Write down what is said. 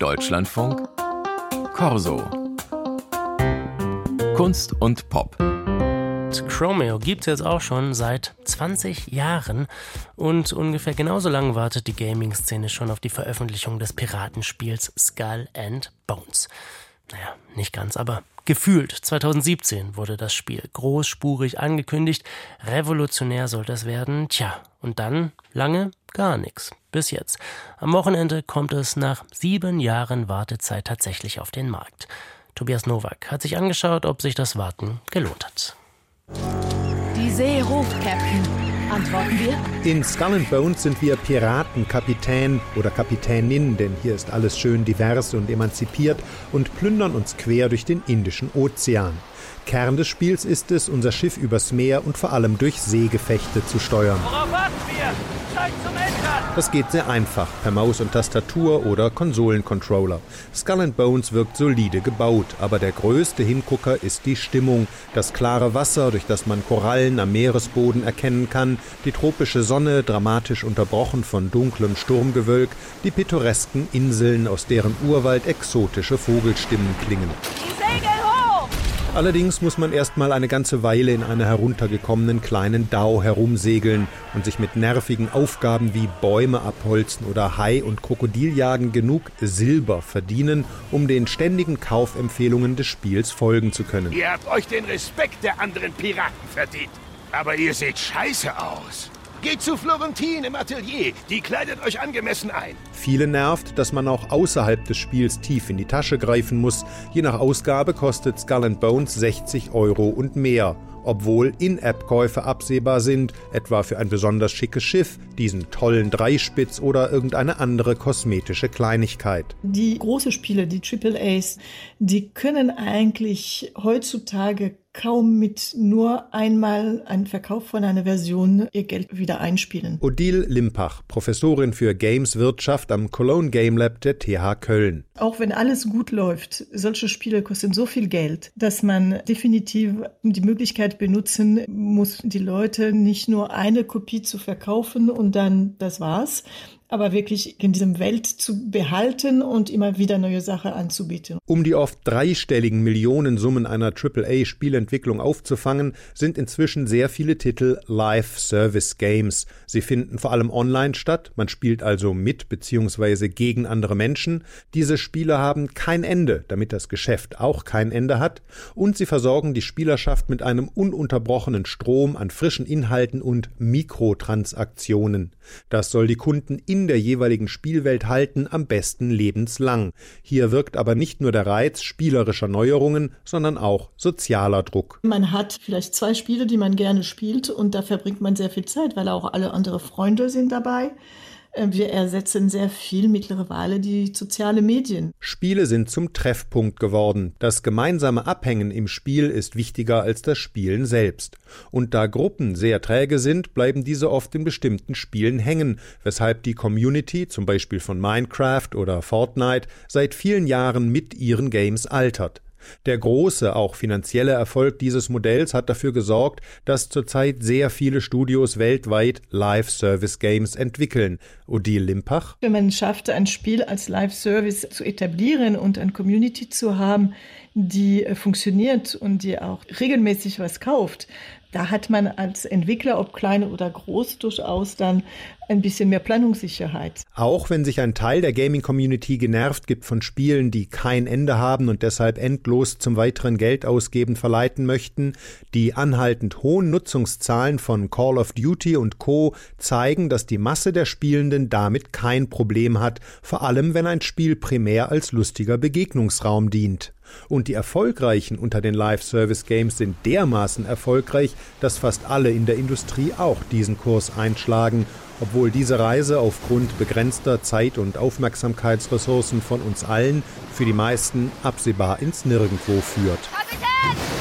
Deutschlandfunk Corso Kunst und Pop Chromeo gibt es jetzt auch schon seit 20 Jahren und ungefähr genauso lange wartet die Gaming-Szene schon auf die Veröffentlichung des Piratenspiels Skull and Bones. Naja, nicht ganz, aber gefühlt. 2017 wurde das Spiel großspurig angekündigt. Revolutionär soll das werden. Tja, und dann lange gar nichts. Bis jetzt. Am Wochenende kommt es nach sieben Jahren Wartezeit tatsächlich auf den Markt. Tobias Nowak hat sich angeschaut, ob sich das Warten gelohnt hat. Die See ruft, Captain. Antworten wir? In Skull and Bones sind wir Piraten, Kapitän oder Kapitänin, denn hier ist alles schön divers und emanzipiert und plündern uns quer durch den Indischen Ozean. Kern des Spiels ist es, unser Schiff übers Meer und vor allem durch Seegefechte zu steuern. Worauf warten wir? Steigt zum Entern! Das geht sehr einfach, per Maus und Tastatur oder Konsolencontroller. Skull and Bones wirkt solide gebaut, aber der größte Hingucker ist die Stimmung. Das klare Wasser, durch das man Korallen am Meeresboden erkennen kann, die tropische Sonne, dramatisch unterbrochen von dunklem Sturmgewölk, die pittoresken Inseln, aus deren Urwald exotische Vogelstimmen klingen. Die Segel! Allerdings muss man erst mal eine ganze Weile in einer heruntergekommenen kleinen Dau herumsegeln und sich mit nervigen Aufgaben wie Bäume abholzen oder Hai- und Krokodiljagen genug Silber verdienen, um den ständigen Kaufempfehlungen des Spiels folgen zu können. Ihr habt euch den Respekt der anderen Piraten verdient. Aber ihr seht scheiße aus. Geht zu Florentin im Atelier. Die kleidet euch angemessen ein. Viele nervt, dass man auch außerhalb des Spiels tief in die Tasche greifen muss. Je nach Ausgabe kostet Skull and Bones 60 Euro und mehr. Obwohl In-App-Käufe absehbar sind, etwa für ein besonders schickes Schiff, diesen tollen Dreispitz oder irgendeine andere kosmetische Kleinigkeit. Die großen Spiele, die AAAs, die können eigentlich heutzutage kaum mit nur einmal einem Verkauf von einer Version ihr Geld wieder einspielen. Odile Limpach, Professorin für Gameswirtschaft am Cologne Game Lab der TH Köln. Auch wenn alles gut läuft, solche Spiele kosten so viel Geld, dass man definitiv die Möglichkeit benutzen muss, die Leute nicht nur eine Kopie zu verkaufen und dann das war's, aber wirklich in diesem Welt zu behalten und immer wieder neue Sachen anzubieten. Um die oft dreistelligen Millionensummen einer AAA-Spielentwicklung aufzufangen, sind inzwischen sehr viele Titel Live-Service-Games. Sie finden vor allem online statt, man spielt also mit bzw. gegen andere Menschen. Diese Spiele haben kein Ende, damit das Geschäft auch kein Ende hat, und sie versorgen die Spielerschaft mit einem ununterbrochenen Strom an frischen Inhalten und Mikrotransaktionen. Das soll die Kunden in der jeweiligen Spielwelt halten, am besten lebenslang. Hier wirkt aber nicht nur der Reiz spielerischer Neuerungen, sondern auch sozialer Druck. Man hat vielleicht zwei Spiele, die man gerne spielt und da verbringt man sehr viel Zeit, weil auch alle andere Freunde sind dabei. Äh, Wir ersetzen sehr viel mittlerweile die sozialen Medien. Spiele sind zum Treffpunkt geworden. Das gemeinsame Abhängen im Spiel ist wichtiger als das Spielen selbst. Und da Gruppen sehr träge sind, bleiben diese oft in bestimmten Spielen hängen, weshalb die Community, zum Beispiel von Minecraft oder Fortnite, seit vielen Jahren mit ihren Games altert. Der große, auch finanzielle Erfolg dieses Modells hat dafür gesorgt, dass zurzeit sehr viele Studios weltweit Live-Service-Games entwickeln. Odile Limpach. Wenn man schafft, ein Spiel als Live-Service zu etablieren und eine Community zu haben, die äh, funktioniert und die auch regelmäßig was kauft, da hat man als Entwickler, ob klein oder groß, durchaus dann ein bisschen mehr Planungssicherheit. Auch wenn sich ein Teil der Gaming-Community genervt gibt von Spielen, die kein Ende haben und deshalb endlos zum weiteren Geldausgeben verleiten möchten, die anhaltend hohen Nutzungszahlen von Call of Duty und Co. zeigen, dass die Masse der Spielenden damit kein Problem hat, vor allem wenn ein Spiel primär als lustiger Begegnungsraum dient. Und die Erfolgreichen unter den Live-Service-Games sind dermaßen erfolgreich, dass fast alle in der Industrie auch diesen Kurs einschlagen, obwohl diese Reise aufgrund begrenzter Zeit- und Aufmerksamkeitsressourcen von uns allen für die meisten absehbar ins Nirgendwo führt. Kapitän!